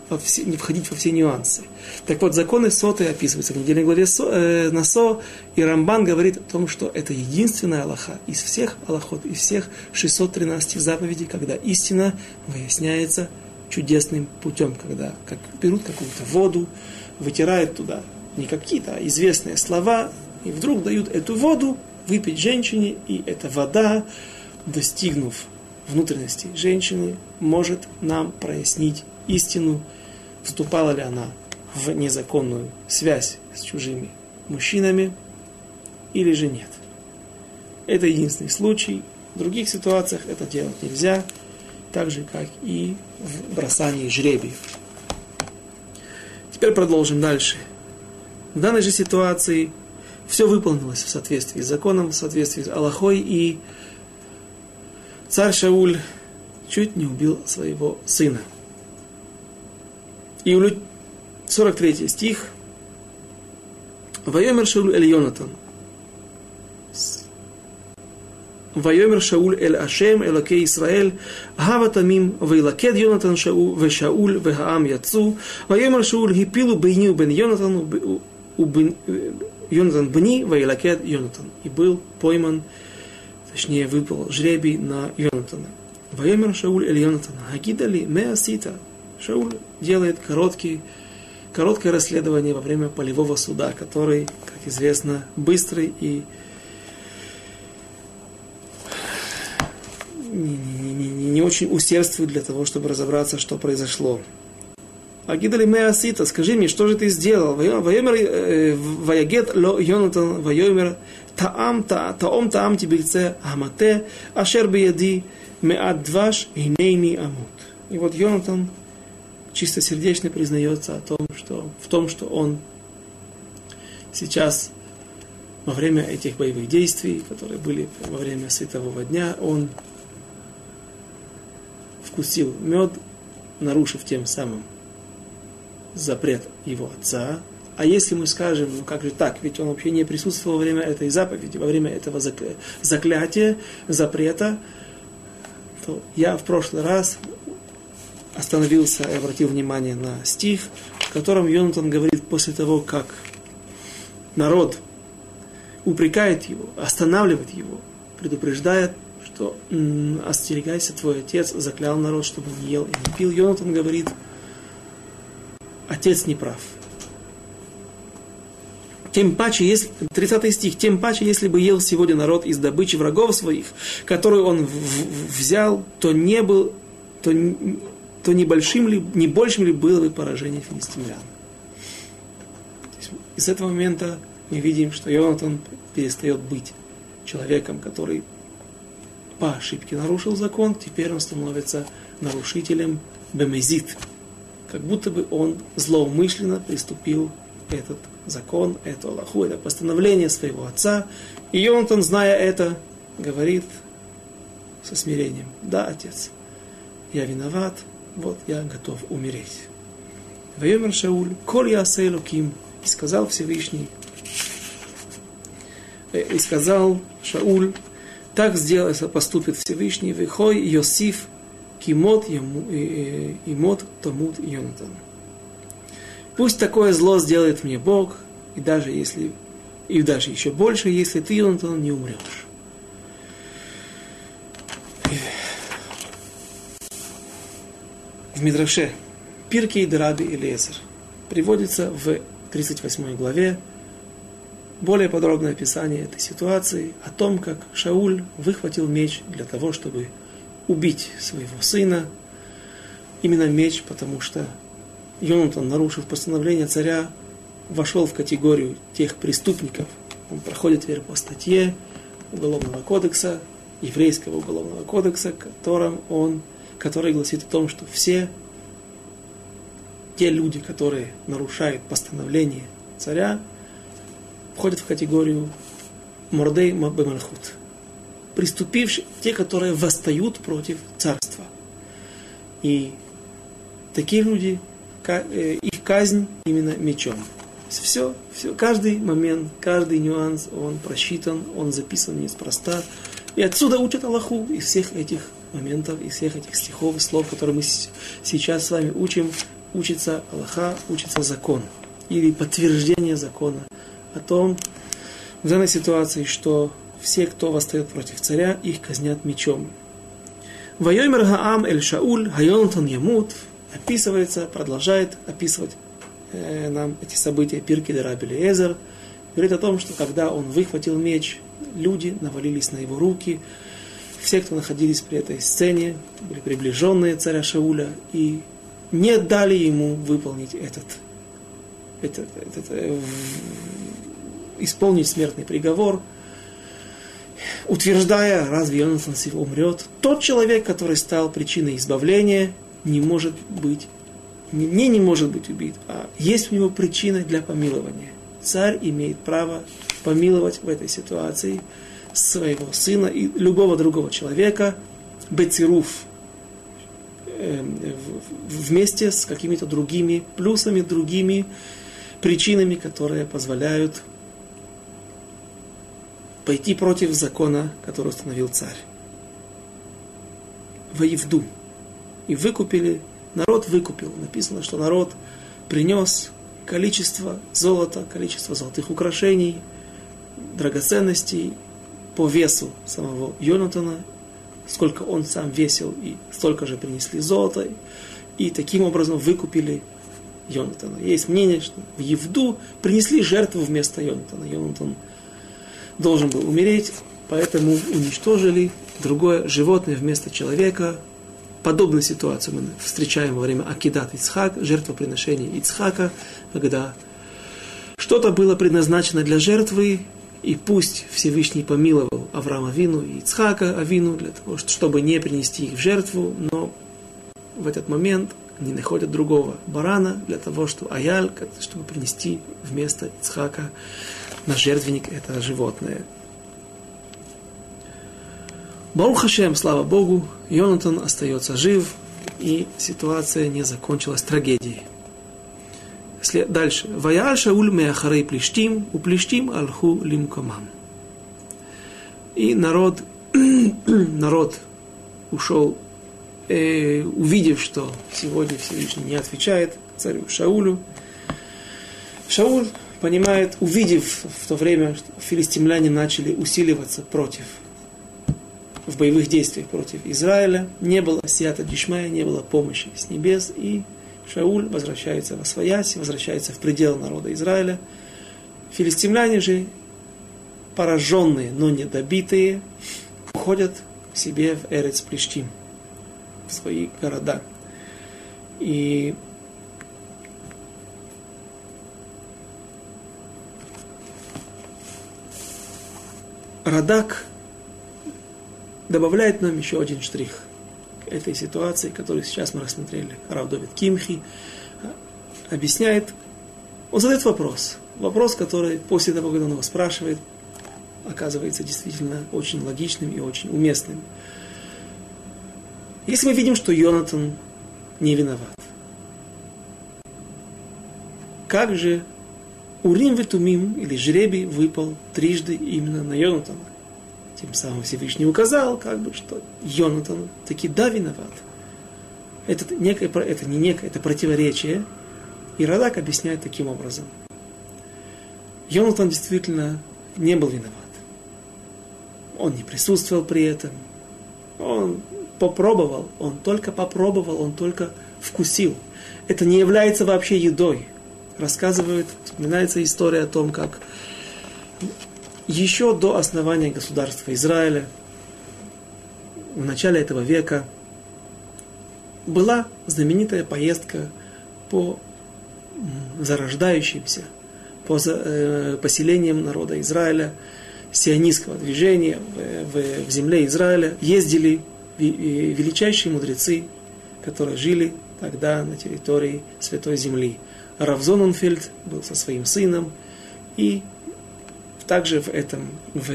во все, не входить во все нюансы. Так вот, законы соты описываются в недельной главе со, э, Насо, и Рамбан говорит о том, что это единственная Аллаха из всех Аллахот, из всех 613 заповедей, когда истина выясняется чудесным путем, когда как, берут какую-то воду, вытирают туда не какие-то, а известные слова, и вдруг дают эту воду выпить женщине, и эта вода, достигнув внутренности женщины, может нам прояснить истину, вступала ли она в незаконную связь с чужими мужчинами или же нет. Это единственный случай. В других ситуациях это делать нельзя, так же, как и в бросании жребиев. Теперь продолжим дальше. В данной же ситуации все выполнилось в соответствии с законом, в соответствии с Аллахой, и царь Шауль чуть не убил своего сына – и 43 стих. Вайомер Шауль Эль Йонатан. Вайомер Шауль Эль Ашем Элакей Исраэль Гава Тамим Вейлакед Йонатан Шау Вешауль Вегаам Яцу Вайомер Шауль Гипилу Бейнил Бен Йонатан э, Йонатан Бни Вейлакед Йонатан И был пойман, точнее выпал жребий на Йонатана. Вайомер Шауль Эль Йонатан Хагидали Меасита Сита Шауль делает короткий, короткое расследование во время полевого суда, который, как известно, быстрый и не, не, не, не, не очень усердствует для того, чтобы разобраться, что произошло. Агидали Меасита, скажи мне, что же ты сделал? Вайомер э, Ваягет ло Йонатан Вайомер Таам Таом Таам Тибильце Амате Ашер Бияди Меат Дваш Инейни Амут. И вот Йонатан чистосердечно признается о том, что, в том, что он сейчас во время этих боевых действий, которые были во время светового дня, он вкусил мед, нарушив тем самым запрет его отца. А если мы скажем, ну как же так, ведь он вообще не присутствовал во время этой заповеди, во время этого заклятия, запрета, то я в прошлый раз остановился и обратил внимание на стих, в котором Йонатан говорит после того, как народ упрекает его, останавливает его, предупреждает, что остерегайся, твой отец заклял народ, чтобы не ел и не пил. Йонатан говорит, отец не прав. Тем паче, если, 30 стих, тем паче, если бы ел сегодня народ из добычи врагов своих, которую он в, в, взял, то не был, то, то не большим ли, не большим ли было бы поражение филистимлян. И с этого момента мы видим, что Йонатан перестает быть человеком, который по ошибке нарушил закон, теперь он становится нарушителем бемезит. Как будто бы он злоумышленно приступил этот закон, эту Аллаху, это постановление своего отца. И Йонатан, зная это, говорит со смирением, да, отец, я виноват, вот я готов умереть. Вайомер Шауль, коль я Ким, и сказал Всевышний, э, и сказал Шауль, так сделай, поступит Всевышний, выхой Йосиф, кимот имот тамут Йонатан. Пусть такое зло сделает мне Бог, и даже если, и даже еще больше, если ты, Йонатан, не умрешь. В Мидраше Пирки и Драби и Лезер приводится в 38 главе более подробное описание этой ситуации, о том, как Шауль выхватил меч для того, чтобы убить своего сына. Именно меч, потому что Йонатан, нарушив постановление царя, вошел в категорию тех преступников. Он проходит теперь по статье Уголовного кодекса, еврейского уголовного кодекса, которым он, который гласит о том, что все те люди, которые нарушают постановление царя, входят в категорию Мордей Бемальхут. Приступившие, те, которые восстают против царства. И такие люди, э, их казнь именно мечом. Все, все, каждый момент, каждый нюанс, он просчитан, он записан неспроста. И отсюда учат Аллаху из всех этих моментов, из всех этих стихов, слов, которые мы сейчас с вами учим, учится Аллаха, учится закон. Или подтверждение закона о том, в данной ситуации, что все, кто восстает против царя, их казнят мечом. Вайомер Гаам Эль Шауль Хайонтон Ямут описывается, продолжает описывать э, нам эти события Пирки Дараби Эзер. Говорит о том, что когда он выхватил меч, люди навалились на его руки. Все, кто находились при этой сцене, были приближенные царя Шауля и не дали ему выполнить этот, этот, этот э, исполнить смертный приговор, утверждая, разве Йонатан умрет. Тот человек, который стал причиной избавления, не может быть, не, не может быть убит, а есть у него причина для помилования. Царь имеет право помиловать в этой ситуации своего сына и любого другого человека, бецируф, эм, вместе с какими-то другими плюсами, другими причинами, которые позволяют пойти против закона, который установил царь. Воевду. И выкупили, народ выкупил. Написано, что народ принес количество золота, количество золотых украшений, драгоценностей по весу самого Йонатана, сколько он сам весил, и столько же принесли золота, и таким образом выкупили Йонатана. Есть мнение, что в Евду принесли жертву вместо Йонатана. Йонатан должен был умереть, поэтому уничтожили другое животное вместо человека. Подобную ситуацию мы встречаем во время Акидат Ицхак, жертвоприношения Ицхака, когда что-то было предназначено для жертвы, и пусть Всевышний помиловал Авраама Вину и Ицхака Авину, для того, чтобы не принести их в жертву, но в этот момент они находят другого барана для того, чтобы Аяль, чтобы принести вместо Ицхака на жертвенник это животное. Барух Хашем, слава Богу, Йонатан остается жив, и ситуация не закончилась трагедией. Дальше. Ваяль Шауль Меахарей Плештим, у Плештим Алху Лимкомам. И народ, [CLEARS THROAT] народ ушел, э, увидев, что сегодня Всевышний не отвечает царю Шаулю. Шауль понимает, увидев в то время, что филистимляне начали усиливаться против в боевых действиях против Израиля, не было сията дишмая, не было помощи с небес, и Шауль возвращается во своясь, возвращается в пределы народа Израиля. Филистимляне же, пораженные, но не добитые, уходят к себе в Эрец Плештим, в свои города. И Радак добавляет нам еще один штрих этой ситуации, которую сейчас мы рассмотрели. Рав Довид Кимхи объясняет, он задает вопрос. Вопрос, который после того, когда он его спрашивает, оказывается действительно очень логичным и очень уместным. Если мы видим, что Йонатан не виноват, как же Урим Ветумим, или жребий, выпал трижды именно на Йонатана? Тем самым Всевышний указал, как бы, что Йонатан таки да виноват. Это, некое, это не некое, это противоречие. И Радак объясняет таким образом. Йонатан действительно не был виноват. Он не присутствовал при этом. Он попробовал, он только попробовал, он только вкусил. Это не является вообще едой. Рассказывает, вспоминается история о том, как еще до основания государства Израиля, в начале этого века, была знаменитая поездка по зарождающимся, по э, поселениям народа Израиля, сионистского движения в, земле Израиля. Ездили величайшие мудрецы, которые жили тогда на территории Святой Земли. Равзоненфельд был со своим сыном, и также в, этом, в,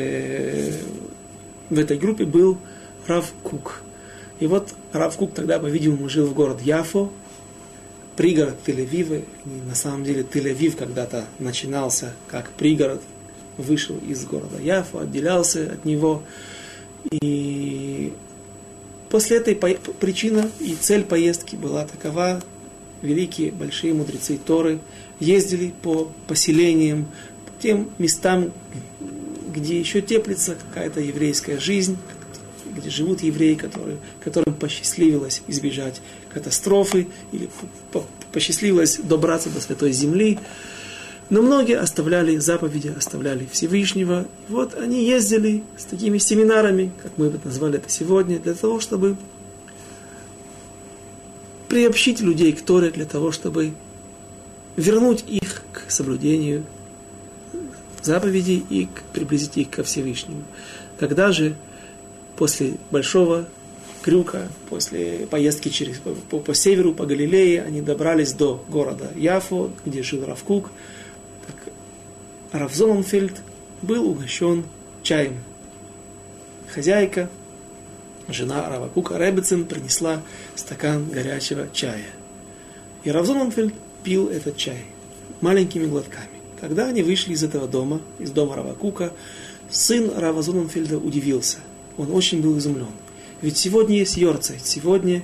в этой группе был Рав Кук. И вот Рав Кук тогда, по-видимому, жил в город Яфо, пригород Тель-Авива. На самом деле Тель-Авив когда-то начинался как пригород, вышел из города Яфо, отделялся от него. И после этой причина и цель поездки была такова. Великие, большие мудрецы Торы ездили по поселениям, тем местам, где еще теплится какая-то еврейская жизнь, где живут евреи, которые, которым посчастливилось избежать катастрофы или посчастливилось добраться до Святой Земли. Но многие оставляли заповеди, оставляли Всевышнего. И вот они ездили с такими семинарами, как мы бы назвали это сегодня, для того, чтобы приобщить людей к Торе, для того, чтобы вернуть их к соблюдению заповедей и приблизить их ко Всевышнему. Когда же после большого крюка, после поездки через, по, по, северу, по Галилее, они добрались до города Яфо, где жил Равкук, так Рав Зоненфельд был угощен чаем. Хозяйка, жена Рава Кука Ребецин, принесла стакан горячего чая. И Рав Зоненфельд пил этот чай маленькими глотками. Когда они вышли из этого дома, из дома Равакука, сын Рава Зоненфельда удивился. Он очень был изумлен. Ведь сегодня есть Йорцайт, сегодня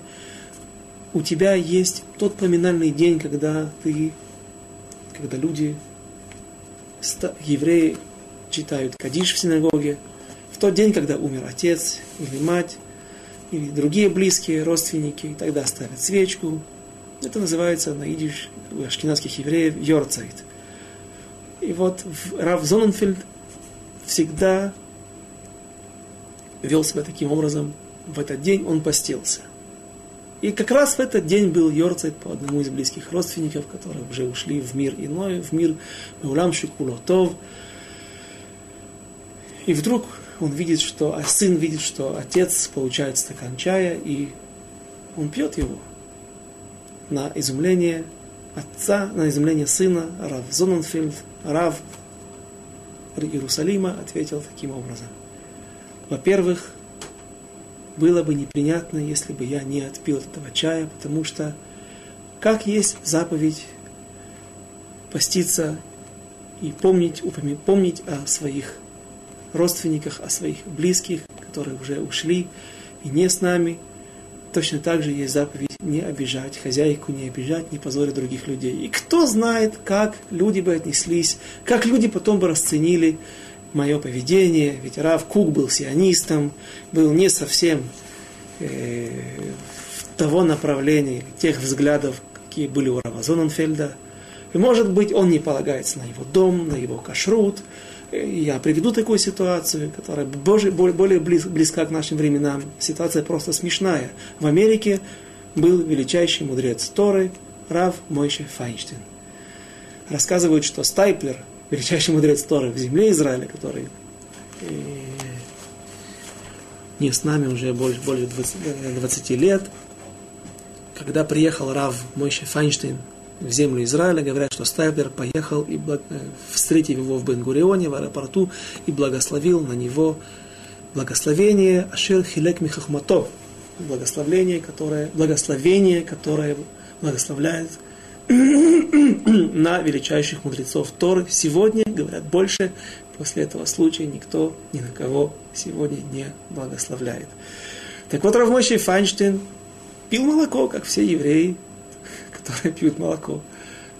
у тебя есть тот поминальный день, когда ты, когда люди, евреи, читают Кадиш в синагоге, в тот день, когда умер отец или мать, или другие близкие родственники, тогда ставят свечку. Это называется на идиш у ашкенадских евреев Йорцайт – и вот Рав Зоненфельд всегда вел себя таким образом. В этот день он постился. И как раз в этот день был Йорцайт по одному из близких родственников, которые уже ушли в мир иной, в мир Улам Шикулотов. И вдруг он видит, что, а сын видит, что отец получает стакан чая, и он пьет его. На изумление отца, на изумление сына, Рав Зоненфельд – Рав Иерусалима ответил таким образом. Во-первых, было бы неприятно, если бы я не отпил этого чая, потому что как есть заповедь поститься и помнить, помнить о своих родственниках, о своих близких, которые уже ушли и не с нами – Точно так же есть заповедь не обижать хозяйку, не обижать, не позорить других людей. И кто знает, как люди бы отнеслись, как люди потом бы расценили мое поведение, ведь Рав Кук был сионистом, был не совсем э, того направления, тех взглядов, какие были у Рава Зоненфельда. И может быть, он не полагается на его дом, на его кашрут. Я приведу такую ситуацию, которая более близка к нашим временам. Ситуация просто смешная. В Америке был величайший мудрец Торы Рав Мойше Файнштейн. Рассказывают, что Стайплер, величайший мудрец Торы в земле Израиля, который э, не с нами уже больше, более 20, 20 лет, когда приехал Рав Мойше Файнштейн в землю Израиля, говорят, что Стайплер поехал и. Э, встретил его в Бенгурионе, в аэропорту, и благословил на него благословение Ашер Хилек Михахмато, благословение, которое, благословение, которое благословляет [CLEARS THROAT] на величайших мудрецов Торы. Сегодня, говорят, больше после этого случая никто ни на кого сегодня не благословляет. Так вот, Равмойший Файнштейн пил молоко, как все евреи, [LAUGHS] которые пьют молоко.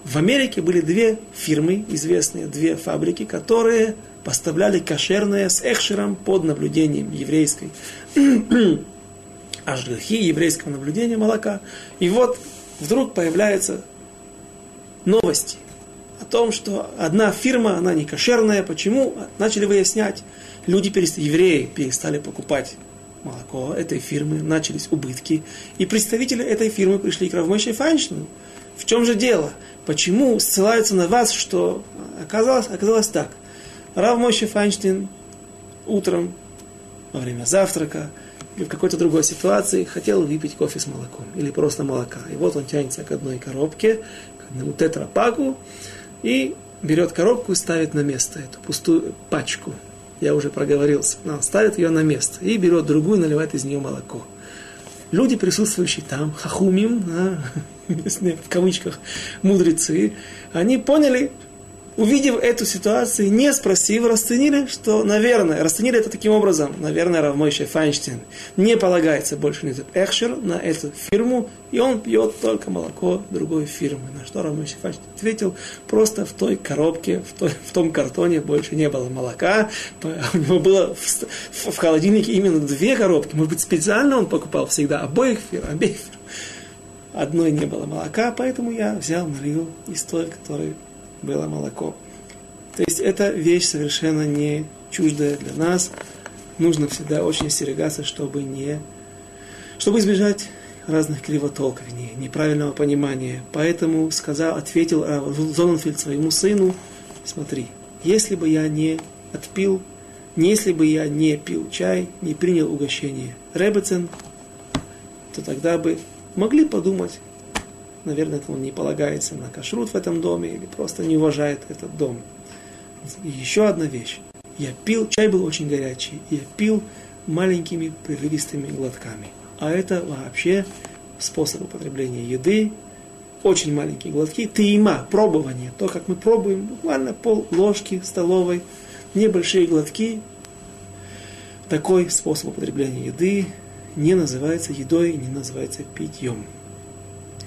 В Америке были две фирмы, известные две фабрики, которые поставляли кошерное с экшером под наблюдением еврейской [CLEARS THROAT] ажгахи, еврейского наблюдения молока. И вот вдруг появляются новости о том, что одна фирма, она не кошерная. Почему? Начали выяснять. Люди, перестали, евреи перестали покупать молоко этой фирмы, начались убытки. И представители этой фирмы пришли к Равмойше Файнштейну. В чем же дело? Почему ссылаются на вас, что оказалось, оказалось так. Рав Мойше Файнштейн утром во время завтрака или в какой-то другой ситуации хотел выпить кофе с молоком или просто молока. И вот он тянется к одной коробке, к одному тетрапаку и берет коробку и ставит на место эту пустую пачку я уже проговорился, но ставит ее на место и берет другую, наливает из нее молоко. Люди, присутствующие там, хахумим, а, [LAUGHS] в кавычках, мудрецы, они поняли, увидев эту ситуацию, не спросив, расценили, что, наверное, расценили это таким образом, наверное, Равмойше Файнштейн не полагается больше на этот экшер, на эту фирму, и он пьет только молоко другой фирмы. На что Равмойше Файнштейн ответил, просто в той коробке, в, той, в том картоне больше не было молока, [LAUGHS] у него было в, в холодильнике именно две коробки, может быть, специально он покупал всегда обоих фирм, обеих фирм. Одной не было молока, поэтому я взял, налил из той, которой было молоко. То есть это вещь совершенно не чуждая для нас. Нужно всегда очень остерегаться, чтобы не чтобы избежать разных кривотолков, не, неправильного понимания. Поэтому сказал, ответил Зоненфельд своему сыну, смотри, если бы я не отпил, не если бы я не пил чай, не принял угощение Ребецен, то тогда бы могли подумать, наверное, он не полагается на кашрут в этом доме или просто не уважает этот дом. И еще одна вещь. Я пил, чай был очень горячий, я пил маленькими прерывистыми глотками. А это вообще способ употребления еды, очень маленькие глотки, тейма, пробование, то, как мы пробуем, буквально пол ложки столовой, небольшие глотки. Такой способ употребления еды не называется едой, не называется питьем.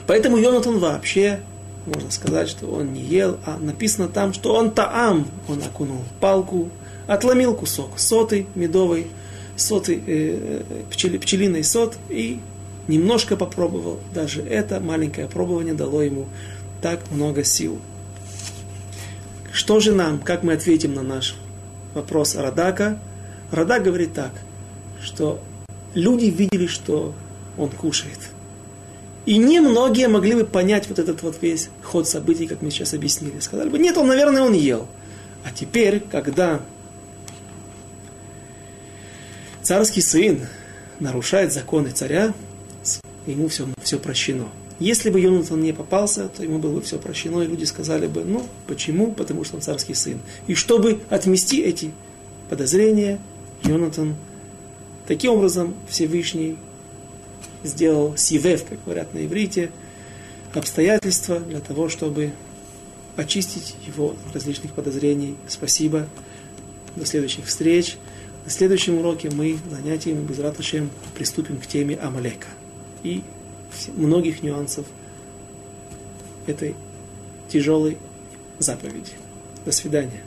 Поэтому Йонатан вообще, можно сказать, что он не ел, а написано там, что он таам, он окунул палку, отломил кусок соты медовой, соты, э, пчели, пчелиный сот и немножко попробовал. Даже это маленькое пробование дало ему так много сил. Что же нам, как мы ответим на наш вопрос Радака? Радак говорит так, что люди видели, что он кушает – и немногие могли бы понять вот этот вот весь ход событий, как мы сейчас объяснили. Сказали бы, нет, он, наверное, он ел. А теперь, когда царский сын нарушает законы царя, ему все, все прощено. Если бы Йонатан не попался, то ему было бы все прощено, и люди сказали бы, ну, почему? Потому что он царский сын. И чтобы отмести эти подозрения, Йонатан таким образом Всевышний сделал сивев, как говорят на иврите, обстоятельства для того, чтобы очистить его от различных подозрений. Спасибо. До следующих встреч. На следующем уроке мы занятиями без раташем приступим к теме Амалека и многих нюансов этой тяжелой заповеди. До свидания.